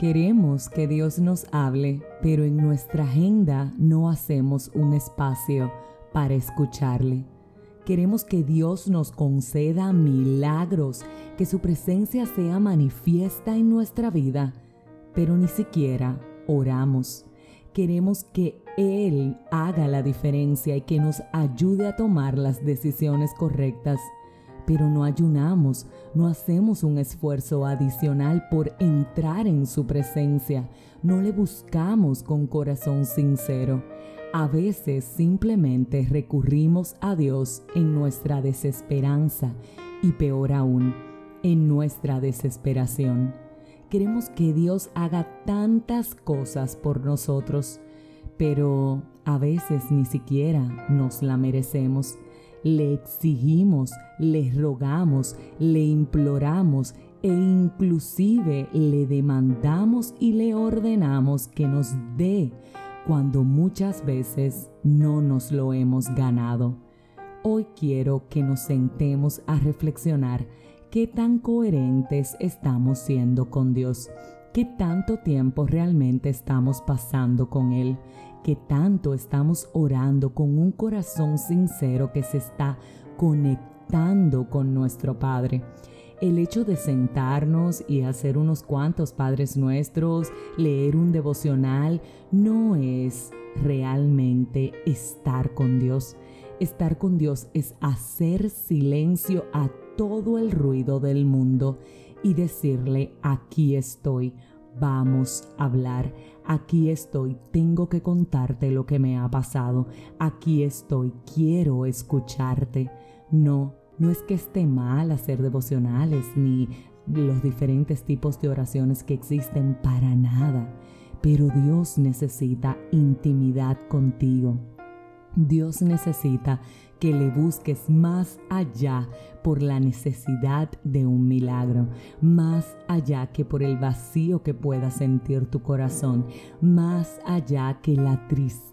Queremos que Dios nos hable, pero en nuestra agenda no hacemos un espacio para escucharle. Queremos que Dios nos conceda milagros, que su presencia sea manifiesta en nuestra vida, pero ni siquiera oramos. Queremos que Él haga la diferencia y que nos ayude a tomar las decisiones correctas pero no ayunamos, no hacemos un esfuerzo adicional por entrar en su presencia, no le buscamos con corazón sincero. A veces simplemente recurrimos a Dios en nuestra desesperanza y peor aún, en nuestra desesperación. Queremos que Dios haga tantas cosas por nosotros, pero a veces ni siquiera nos la merecemos le exigimos, le rogamos, le imploramos e inclusive le demandamos y le ordenamos que nos dé cuando muchas veces no nos lo hemos ganado. Hoy quiero que nos sentemos a reflexionar qué tan coherentes estamos siendo con Dios, qué tanto tiempo realmente estamos pasando con Él, que tanto estamos orando con un corazón sincero que se está conectando con nuestro Padre. El hecho de sentarnos y hacer unos cuantos Padres Nuestros, leer un devocional, no es realmente estar con Dios. Estar con Dios es hacer silencio a todo el ruido del mundo y decirle, aquí estoy, vamos a hablar. Aquí estoy, tengo que contarte lo que me ha pasado, aquí estoy, quiero escucharte. No, no es que esté mal hacer devocionales ni los diferentes tipos de oraciones que existen para nada, pero Dios necesita intimidad contigo. Dios necesita que le busques más allá por la necesidad de un milagro, más allá que por el vacío que pueda sentir tu corazón, más allá que la tristeza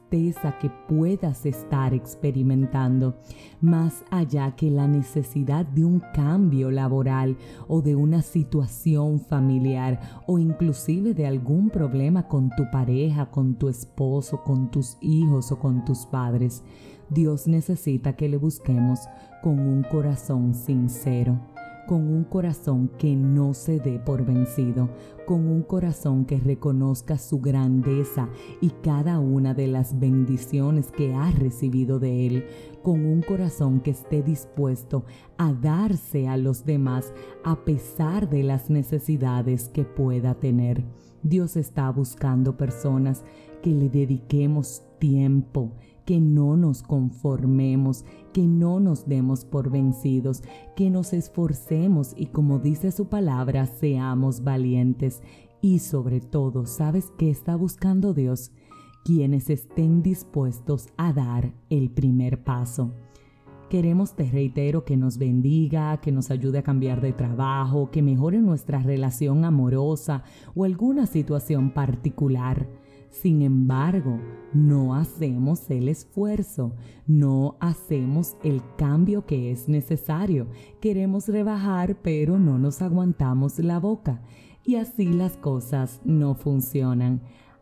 que puedas estar experimentando, más allá que la necesidad de un cambio laboral o de una situación familiar o inclusive de algún problema con tu pareja, con tu esposo, con tus hijos o con tus padres. Dios necesita que le busquemos con un corazón sincero, con un corazón que no se dé por vencido, con un corazón que reconozca su grandeza y cada una de las bendiciones que ha recibido de Él, con un corazón que esté dispuesto a darse a los demás a pesar de las necesidades que pueda tener. Dios está buscando personas que le dediquemos tiempo, que no nos conformemos, que no nos demos por vencidos, que nos esforcemos y como dice su palabra, seamos valientes. Y sobre todo, ¿sabes qué está buscando Dios? Quienes estén dispuestos a dar el primer paso. Queremos, te reitero, que nos bendiga, que nos ayude a cambiar de trabajo, que mejore nuestra relación amorosa o alguna situación particular. Sin embargo, no hacemos el esfuerzo, no hacemos el cambio que es necesario. Queremos rebajar, pero no nos aguantamos la boca. Y así las cosas no funcionan.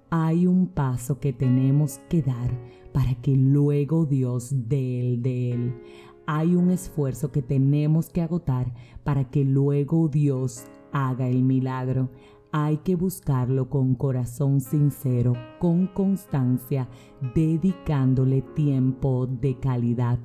Hay un paso que tenemos que dar para que luego Dios dé el de él. Hay un esfuerzo que tenemos que agotar para que luego Dios haga el milagro hay que buscarlo con corazón sincero, con constancia, dedicándole tiempo de calidad.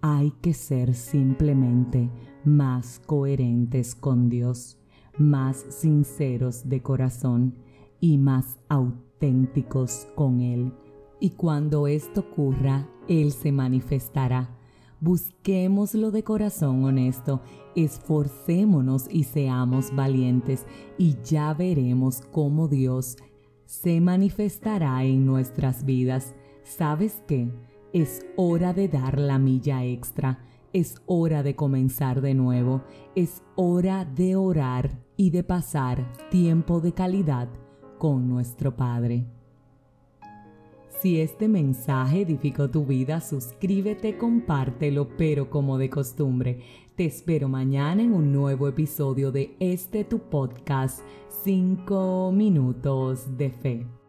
Hay que ser simplemente más coherentes con Dios, más sinceros de corazón y más auténticos con Él. Y cuando esto ocurra, Él se manifestará Busquémoslo de corazón honesto, esforcémonos y seamos valientes y ya veremos cómo Dios se manifestará en nuestras vidas. ¿Sabes qué? Es hora de dar la milla extra, es hora de comenzar de nuevo, es hora de orar y de pasar tiempo de calidad con nuestro Padre. Si este mensaje edificó tu vida, suscríbete, compártelo, pero como de costumbre, Te espero mañana en un nuevo episodio de este tu podcast 5 minutos de fe.